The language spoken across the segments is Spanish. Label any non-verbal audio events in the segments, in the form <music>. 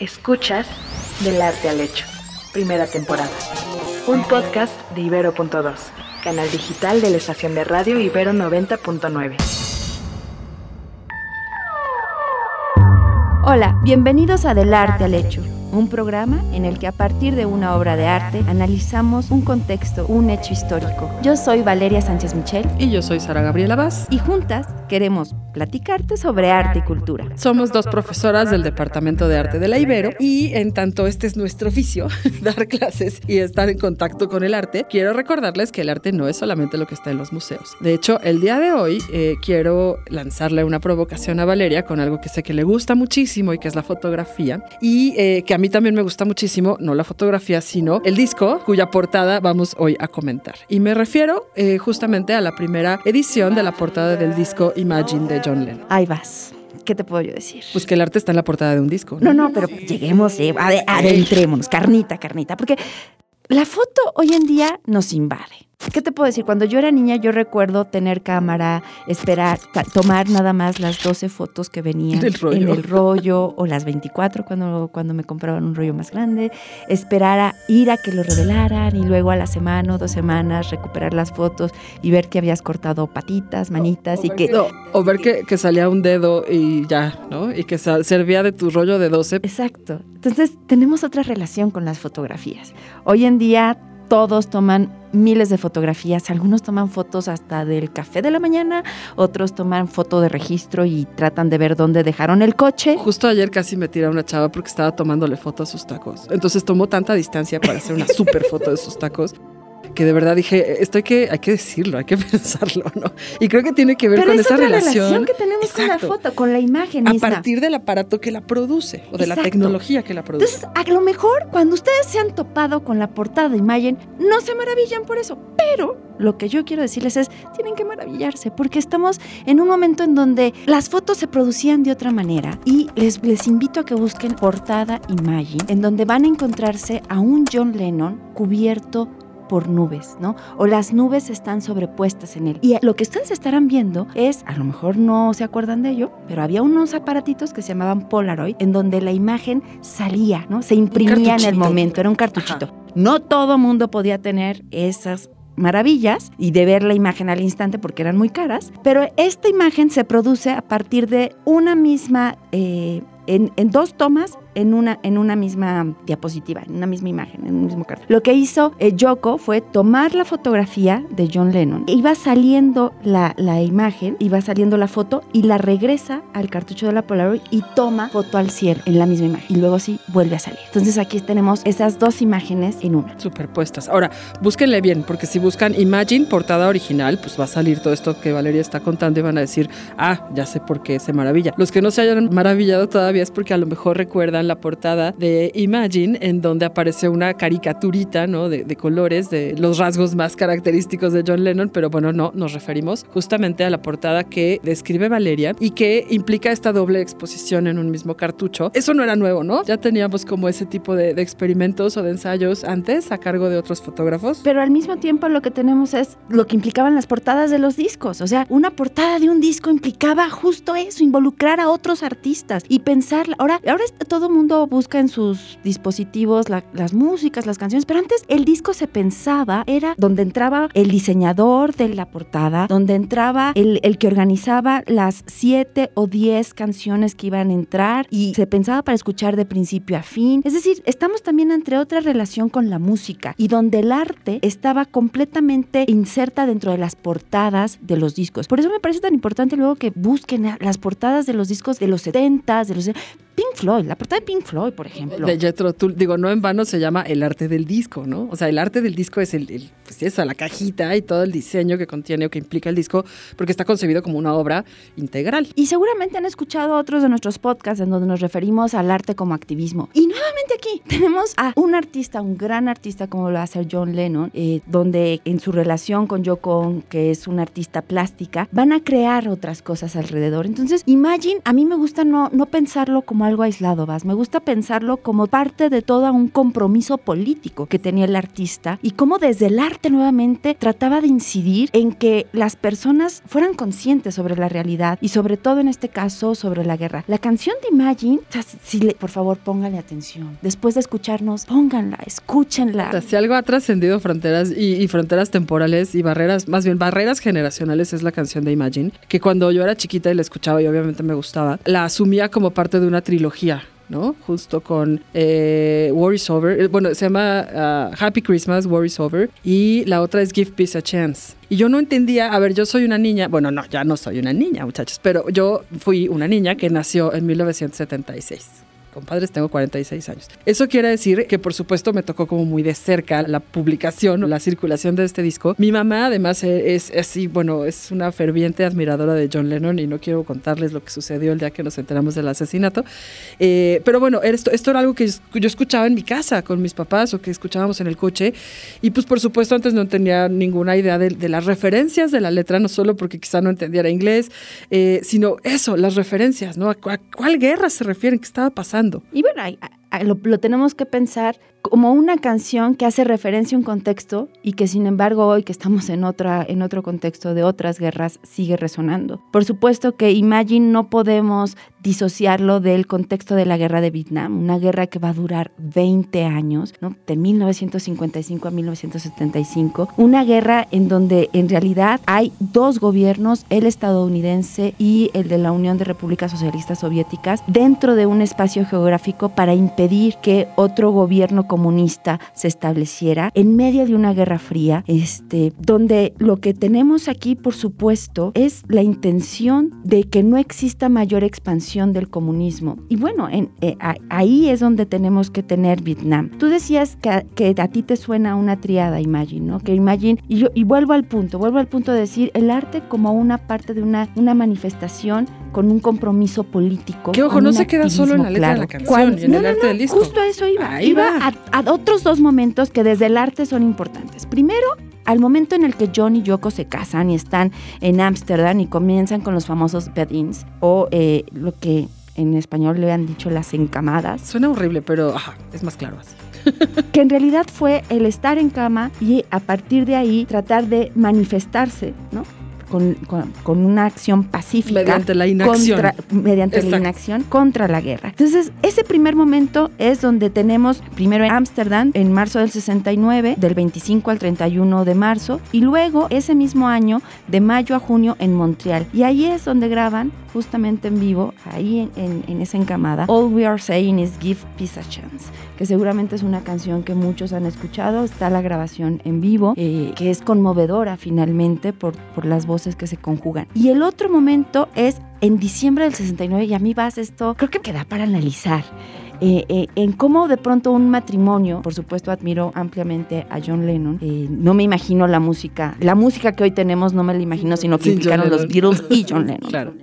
Escuchas Del Arte al Hecho, primera temporada. Un podcast de Ibero.2, canal digital de la estación de radio Ibero 90.9. Hola, bienvenidos a Del Arte al Hecho un programa en el que a partir de una obra de arte analizamos un contexto, un hecho histórico. Yo soy Valeria Sánchez Michel. Y yo soy Sara Gabriela Vaz. Y juntas queremos platicarte sobre arte y cultura. Somos dos profesoras del Departamento de Arte de la Ibero y en tanto este es nuestro oficio, <laughs> dar clases y estar en contacto con el arte, quiero recordarles que el arte no es solamente lo que está en los museos. De hecho, el día de hoy eh, quiero lanzarle una provocación a Valeria con algo que sé que le gusta muchísimo y que es la fotografía y eh, que a mí también me gusta muchísimo, no la fotografía, sino el disco cuya portada vamos hoy a comentar. Y me refiero eh, justamente a la primera edición de la portada del disco Imagine de John Lennon. Ahí vas. ¿Qué te puedo yo decir? Pues que el arte está en la portada de un disco. No, no, pero lleguemos, eh, adentrémonos, carnita, carnita, porque la foto hoy en día nos invade. ¿Qué te puedo decir? Cuando yo era niña, yo recuerdo tener cámara, esperar, tomar nada más las 12 fotos que venían en el rollo, o las 24 cuando, cuando me compraban un rollo más grande, esperar a ir a que lo revelaran y luego a la semana o dos semanas recuperar las fotos y ver que habías cortado patitas, manitas y que... o ver que, que, salía un dedo y ya, ¿no? Y que servía de tu rollo de 12. Exacto. Entonces tenemos otra relación con las fotografías. Hoy en día todos toman miles de fotografías, algunos toman fotos hasta del café de la mañana, otros toman foto de registro y tratan de ver dónde dejaron el coche. Justo ayer casi me tiré una chava porque estaba tomándole foto a sus tacos. Entonces tomó tanta distancia para hacer una <laughs> super foto de sus tacos que de verdad dije, esto hay que, hay que decirlo, hay que <laughs> pensarlo, ¿no? Y creo que tiene que ver con esa relación. que tenemos con la foto, con la imagen. A partir del aparato que la produce o de la tecnología que la produce. Entonces, a lo mejor cuando ustedes se han topado con la portada de imagen, no se maravillan por eso, pero lo que yo quiero decirles es, tienen que maravillarse, porque estamos en un momento en donde las fotos se producían de otra manera y les, les invito a que busquen portada imagen, en donde van a encontrarse a un John Lennon cubierto por nubes, ¿no? O las nubes están sobrepuestas en él. Y lo que ustedes estarán viendo es, a lo mejor no se acuerdan de ello, pero había unos aparatitos que se llamaban Polaroid, en donde la imagen salía, ¿no? Se imprimía en el momento, era un cartuchito. No todo mundo podía tener esas maravillas y de ver la imagen al instante porque eran muy caras, pero esta imagen se produce a partir de una misma, eh, en, en, dos tomas en una, en una misma diapositiva, en una misma imagen, en un mismo cartón. Lo que hizo eh, Yoko fue tomar la fotografía de John Lennon. Iba saliendo la, la imagen, iba saliendo la foto y la regresa al cartucho de la Polaroid y toma foto al cielo en la misma imagen. Y luego sí vuelve a salir. Entonces aquí tenemos esas dos imágenes en una. Superpuestas. Ahora, búsquenle bien, porque si buscan Imagine, portada original, pues va a salir todo esto que Valeria está contando y van a decir, ah, ya sé por qué se maravilla. Los que no se hayan maravillado todavía es porque a lo mejor recuerdan la portada de Imagine, en donde aparece una caricaturita, ¿no? De, colores, de los rasgos más característicos de John Lennon, pero bueno, no, nos referimos justamente a la portada que describe Valeria y que implica esta doble exposición en un mismo cartucho. Eso no era nuevo, ¿no? Ya teníamos como ese tipo de, experimentos o de ensayos antes a cargo de otros fotógrafos. Pero al mismo tiempo lo que tenemos es lo que implicaban las portadas de los discos. O sea, una portada de un disco implicaba justo eso, involucrar a otros artistas y pensar, ahora, ahora todo mundo busca en sus dispositivos las músicas, las canciones, pero antes el disco se pensaba, era donde entraba el diseñador de la portada, donde entraba el, el que organizaba las siete o diez canciones que iban a entrar y se pensaba para escuchar de principio a fin. Es decir, estamos también entre otra relación con la música y donde el arte estaba completamente inserta dentro de las portadas de los discos. Por eso me parece tan importante luego que busquen las portadas de los discos de los 70, de los Pink Floyd, la portada de Pink Floyd, por ejemplo. De Jethro Tull, digo, no en vano se llama el arte del disco, ¿no? O sea, el arte del disco es el, pues esa, la cajita y todo el diseño que contiene o que implica el disco, porque está concebido como una obra integral. Y seguramente han escuchado otros de nuestros podcasts en donde nos referimos al arte como activismo. Y nuevamente aquí <laughs> tenemos a un artista, un gran artista como lo va a hacer John Lennon, eh, donde en su relación con Yoko, que es una artista plástica, van a crear otras cosas alrededor. Entonces, Imagine, a mí me gusta no, no pensarlo como algo algo aislado, Vas. Me gusta pensarlo como parte de todo un compromiso político que tenía el artista y cómo desde el arte nuevamente trataba de incidir en que las personas fueran conscientes sobre la realidad y sobre todo en este caso sobre la guerra. La canción de Imagine, si le, por favor pónganle atención. Después de escucharnos, pónganla, escúchenla. Si algo ha trascendido fronteras y, y fronteras temporales y barreras, más bien barreras generacionales es la canción de Imagine, que cuando yo era chiquita y la escuchaba y obviamente me gustaba, la asumía como parte de una trilogía. ¿No? Justo con eh, War is Over. Eh, bueno, se llama uh, Happy Christmas, War is Over. Y la otra es Give Peace a Chance. Y yo no entendía, a ver, yo soy una niña, bueno, no, ya no soy una niña, muchachos, pero yo fui una niña que nació en 1976 compadres, tengo 46 años. Eso quiere decir que por supuesto me tocó como muy de cerca la publicación o la circulación de este disco. Mi mamá además es así, bueno, es una ferviente admiradora de John Lennon y no quiero contarles lo que sucedió el día que nos enteramos del asesinato. Eh, pero bueno, esto, esto era algo que yo escuchaba en mi casa con mis papás o que escuchábamos en el coche y pues por supuesto antes no tenía ninguna idea de, las referencias de la letra, no solo porque quizá no entendiera inglés, eh, sino eso, las referencias, ¿no? ¿A, cuál guerra se refieren? ¿Qué estaba pasando? Y bueno, lo, tenemos que pensar como una canción que hace referencia a un contexto y que sin embargo hoy que estamos en, otra, en otro contexto de otras guerras sigue resonando. Por supuesto que Imagine no podemos disociarlo del contexto de la guerra de Vietnam, una guerra que va a durar 20 años, de 1955 a 1975, una guerra en donde en realidad hay dos gobiernos, el estadounidense y el de la Unión de Repúblicas Socialistas Soviéticas, dentro de un espacio geográfico para impedir que otro gobierno comunista se estableciera en medio de una guerra fría, este, donde lo que tenemos aquí, por supuesto, es la intención de que no exista mayor expansión del comunismo. Y bueno, en, eh, ahí es donde tenemos que tener Vietnam. Tú decías que, a ti te suena una triada, Imagine, ¿no? Que Imagine, y, yo, y vuelvo al punto, vuelvo al punto de decir el arte como una parte de una manifestación con un compromiso político. Que ojo, no se queda solo en la letra de la canción y en el arte del disco. Justo a eso iba. iba a a, otros dos momentos que desde el arte son importantes. Primero, al momento en el que John y Yoko se casan y están en Ámsterdam y comienzan con los famosos bed-ins o eh, lo que en español le han dicho las encamadas. Suena horrible, pero es más claro así. <laughs> que en realidad fue el estar en cama y a partir de ahí tratar de manifestarse, ¿no? Con, una acción pacífica. Mediante la inacción. Contra, mediante la inacción contra la guerra. Entonces, ese primer momento es donde tenemos primero en Ámsterdam, en marzo del 69, del 25 al 31 de marzo, y luego ese mismo año, de mayo a junio, en Montreal. Y ahí es donde graban, justamente en vivo, ahí en, esa encamada, All We Are Saying is Give Peace a Chance, que seguramente es una canción que muchos han escuchado. Está la grabación en vivo, eh, que es conmovedora finalmente por, por las voces que se conjugan. Y el otro momento es en diciembre del 69 y a mí vas esto, creo que queda para analizar. Eh, eh, en cómo de pronto un matrimonio, por supuesto admiro ampliamente a John Lennon, eh, no me imagino la música, la música que hoy tenemos no me la imagino, sino que implicaron los Beatles y John <laughs> Lennon. claro.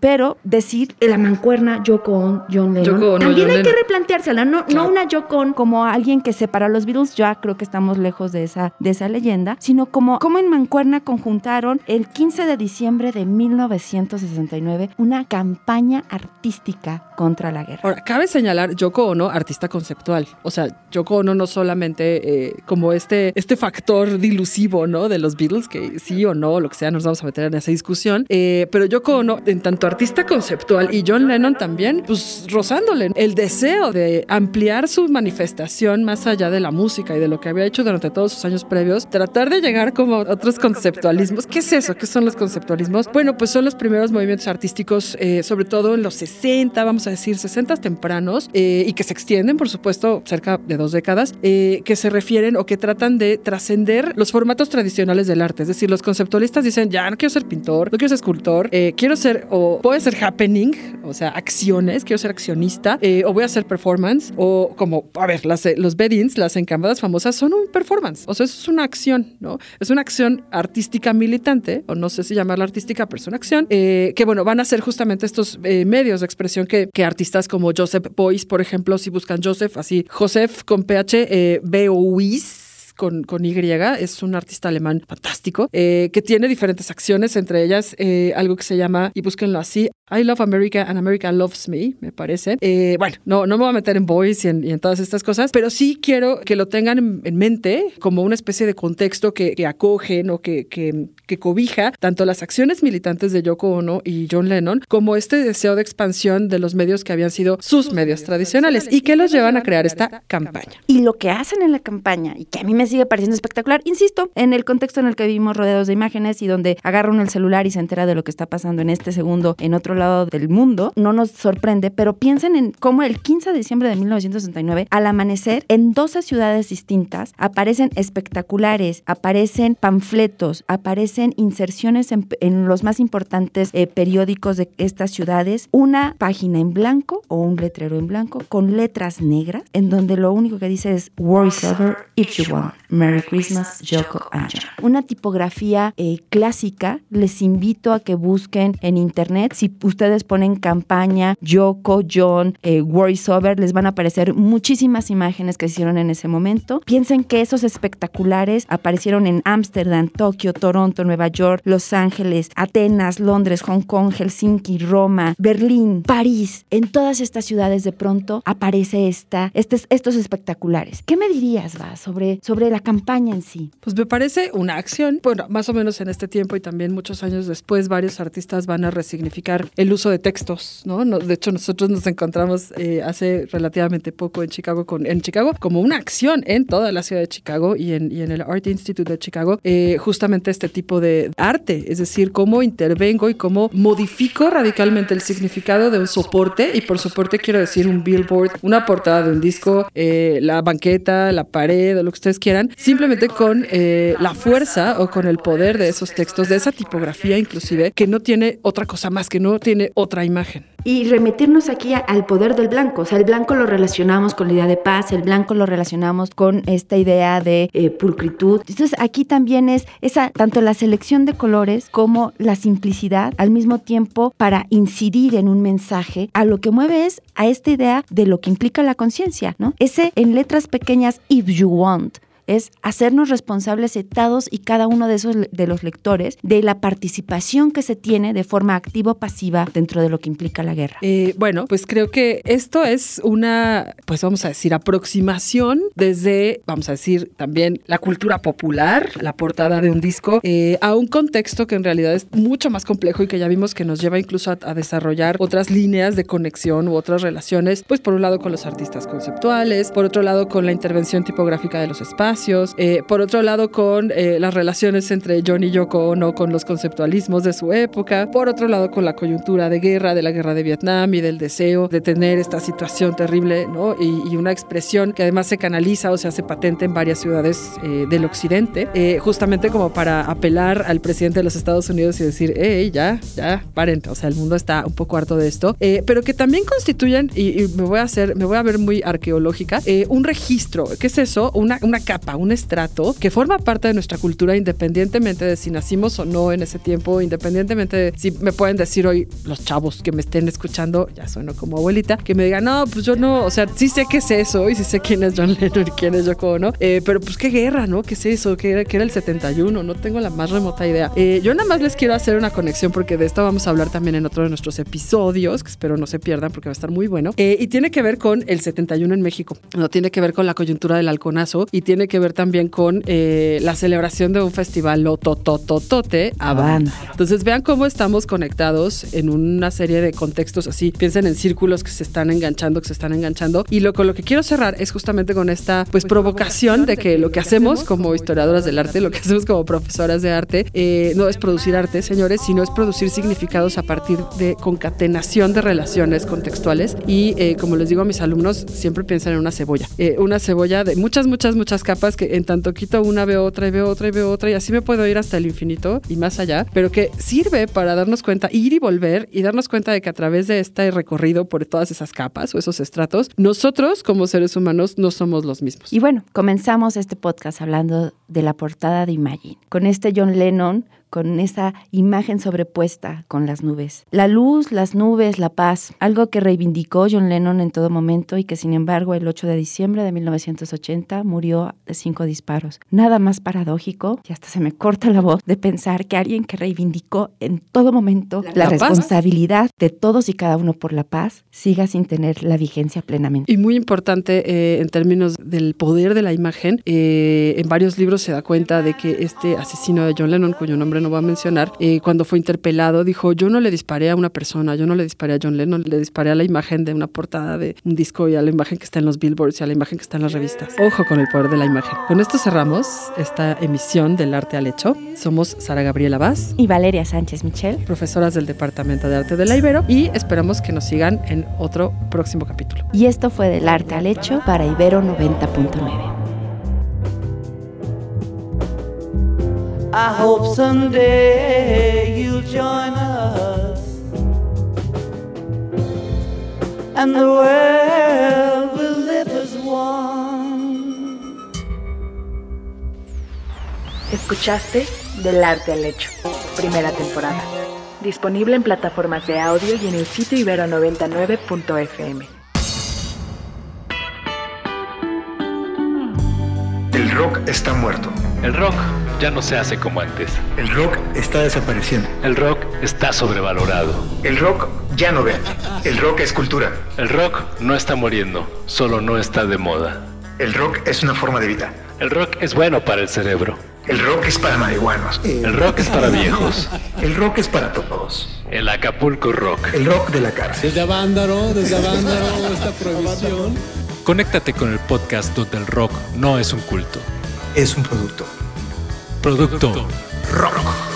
pero decir la mancuerna Yoko on John Lennon, también hay que replanteársela, no, no una Yoko on como alguien que separa a los Beatles, ya creo que estamos lejos de esa, de esa leyenda, sino como, como en mancuerna conjuntaron el 15 de diciembre de 1969 una campaña artística contra la guerra. Ahora, cabe señalar Yoko Ono, artista conceptual. O sea, Yoko Ono no solamente eh, como este, este factor dilusivo, ¿no? De los Beatles, que sí o no, lo que sea, nos vamos a meter en esa discusión. Eh, pero Yoko Ono, en tanto artista conceptual y John Lennon también, pues rozándole el deseo de ampliar su manifestación más allá de la música y de lo que había hecho durante todos sus años previos, tratar de llegar como otros conceptualismos. ¿Qué es eso? ¿Qué son los conceptualismos? Bueno, pues son los primeros movimientos artísticos, eh, sobre todo en los 60, vamos a decir, 60 tempranos, eh, y que se extienden, por supuesto, cerca de dos décadas, eh, que se refieren o que tratan de trascender los formatos tradicionales del arte. Es decir, los conceptualistas dicen, ya no quiero ser pintor, no quiero ser escultor, eh, quiero ser, o puede ser happening, o sea, acciones, quiero ser accionista, o voy a hacer performance, o como, a ver, las, los beddings, las encamadas famosas, son un performance, o sea, eso es una acción, ¿no? Es una acción artística militante, o no sé si llamarla artística, pero es una acción, que bueno, van a ser justamente estos medios de expresión que, que artistas como Joseph Boyce, por ejemplo, si buscan Joseph, así, Joseph con PH, eh, con, con Y, es un artista alemán fantástico, eh, que tiene diferentes acciones, entre ellas eh, algo que se llama, y búsquenlo así, I Love America and America Loves Me, me parece. Eh, bueno, no, no me voy a meter en Voice y en, y en todas estas cosas, pero sí quiero que lo tengan en, en mente como una especie de contexto que, que acogen o que, que, que cobija tanto las acciones militantes de Yoko Ono y John Lennon como este deseo de expansión de los medios que habían sido sus medios tradicionales y que los llevan a crear esta campaña. Y lo que hacen en la campaña, y que a mí me sigue pareciendo espectacular, insisto, en el contexto en el que vivimos rodeados de imágenes y donde agarra uno el celular y se entera de lo que está pasando en este segundo en otro lado del mundo, no nos sorprende, pero piensen en cómo el 15 de diciembre de 1969, al amanecer, en 12 ciudades distintas, aparecen espectaculares, aparecen panfletos, aparecen inserciones en, los más importantes eh, periódicos de estas ciudades, una página en blanco o un letrero en blanco con letras negras, en donde lo único que dice es War is over if you want. Merry Christmas, Yoko and John. Una tipografía eh, clásica, les invito a que busquen en internet. Si ustedes ponen campaña Yoko, John, eh, War is over, les van a aparecer muchísimas imágenes que se hicieron en ese momento. Piensen que esos espectaculares aparecieron en Ámsterdam, Tokio, Toronto, Nueva York, Los Ángeles, Atenas, Londres, Hong Kong, Helsinki, Roma, Berlín, París. En todas estas ciudades de pronto aparece esta, estos espectaculares. ¿Qué me dirías, Va, sobre, sobre la campaña en sí? Pues me parece una acción, bueno, más o menos en este tiempo y también muchos años después, varios artistas van a resignificar el uso de textos. No- de hecho, nosotros nos encontramos eh, hace relativamente poco en Chicago, con, en Chicago, como una acción en toda la ciudad de Chicago y en, y en el Art Institute de Chicago, eh, justamente este tipo de arte, es decir, cómo intervengo y cómo modifico radicalmente el significado de un soporte, y por soporte quiero decir un billboard, una portada de un disco, eh, la banqueta, la pared, o lo que ustedes quieran, simplemente con eh, la fuerza o con el poder de esos textos, de esa tipografía inclusive, que no tiene otra cosa más, que no tiene otra imagen. Y remitirnos aquí al poder del blanco. O sea, el blanco lo relacionamos con la idea de paz, el blanco lo relacionamos con esta idea de eh, pulcritud. Entonces, aquí también es esa, tanto la selección de colores como la simplicidad al mismo tiempo para incidir en un mensaje. A lo que mueve es a esta idea de lo que implica la conciencia, ¿no? Ese en letras pequeñas, if you want es hacernos responsables de todos y cada uno de esos de los lectores de la participación que se tiene de forma activa o pasiva dentro de lo que implica la guerra. Eh, bueno, pues creo que esto es una, pues vamos a decir, aproximación desde, vamos a decir, también la cultura popular, la portada de un disco, eh, a un contexto que en realidad es mucho más complejo y que ya vimos que nos lleva incluso a, a desarrollar otras líneas de conexión u otras relaciones, pues por un lado con los artistas conceptuales, por otro lado con la intervención tipográfica de los espacios, eh, por otro lado con eh, las relaciones entre John y Yoko Ono con los conceptualismos de su época, por otro lado con la coyuntura de guerra, de la guerra de Vietnam y del deseo de tener esta situación terrible, ¿no? Y, y una expresión que además se canaliza o se hace patente en varias ciudades eh, del occidente, eh, justamente como para apelar al presidente de los Estados Unidos y decir, hey, ya, ya, paren, o sea, el mundo está un poco harto de esto, eh, pero que también constituyen, y, y me voy a hacer, me voy a ver muy arqueológica, eh, un registro, ¿qué es eso? Una, una capa, un estrato que forma parte de nuestra cultura independientemente de si nacimos o no en ese tiempo, independientemente de si me pueden decir hoy los chavos que me estén escuchando, ya sueno como abuelita, que me digan, no, pues yo no, o sea, sí sé qué es eso y sí sé quién es John Lennon y quién es Yoko Ono, eh, pero pues qué guerra, ¿no? ¿Qué es eso? ¿Qué era, el 71? No tengo la más remota idea. Eh, yo nada más les quiero hacer una conexión porque de esto vamos a hablar también en otro de nuestros episodios, que espero no se pierdan porque va a estar muy bueno, eh, y tiene que ver con el 71 en México, no tiene que ver con la coyuntura del halconazo y tiene que ver también con eh, la celebración de un festival lototototote Habana. Entonces vean cómo estamos conectados en una serie de contextos así. Piensen en círculos que se están enganchando, que se están enganchando. Y lo con lo que quiero cerrar es justamente con esta pues provocación de que lo que hacemos como historiadoras del arte, lo que hacemos como profesoras de arte, eh, no es producir arte, señores, sino es producir significados a partir de concatenación de relaciones contextuales. Y eh, como les digo a mis alumnos, siempre piensan en una cebolla. Eh, una cebolla de muchas, muchas, muchas capas que en tanto quito una, veo otra y veo otra y veo otra y así me puedo ir hasta el infinito y más allá, pero que sirve para darnos cuenta, ir y volver y darnos cuenta de que a través de este recorrido por todas esas capas o esos estratos, nosotros como seres humanos no somos los mismos. Y bueno, comenzamos este podcast hablando de la portada de Imagine, con este John Lennon con esa imagen sobrepuesta con las nubes. La luz, las nubes, la paz, algo que reivindicó John Lennon en todo momento y que sin embargo el 8 de diciembre de 1980 murió de cinco disparos. Nada más paradójico, y hasta se me corta la voz, de pensar que alguien que reivindicó en todo momento la, responsabilidad de todos y cada uno por la paz siga sin tener la vigencia plenamente. Y muy importante eh, en términos del poder de la imagen, eh, en varios libros se da cuenta de que este asesino de John Lennon, cuyo nombre no va a mencionar, eh, cuando fue interpelado dijo, yo no le disparé a una persona, yo no le disparé a John Lennon, le disparé a la imagen de una portada de un disco y a la imagen que está en los billboards y a la imagen que está en las revistas. Ojo con el poder de la imagen. Con esto cerramos esta emisión del Arte al Hecho. Somos Sara Gabriela Vaz, Y Valeria Sánchez Michel. profesoras del Departamento de Arte de la Ibero, y esperamos que nos sigan en otro próximo capítulo. Y esto fue del arte al hecho para Ibero 90.9. I hope someday you'll join us and the world will live as one. Escuchaste Del Arte al Hecho, primera temporada. Disponible en plataformas de audio y en el sitio ibero99.fm. El rock está muerto. El rock ya no se hace como antes. El rock está desapareciendo. El rock está sobrevalorado. El rock ya no vende. El rock es cultura. El rock no está muriendo, solo no está de moda. El rock es una forma de vida. El rock es bueno para el cerebro. El rock es para marihuanos. El rock es para viejos. El rock es para todos. El Acapulco Rock. El rock de la cárcel. Desde Avándaro, desde Avándaro, esta prohibición. Conéctate con el podcast donde el rock no es un culto. Es un producto. Producto Rock.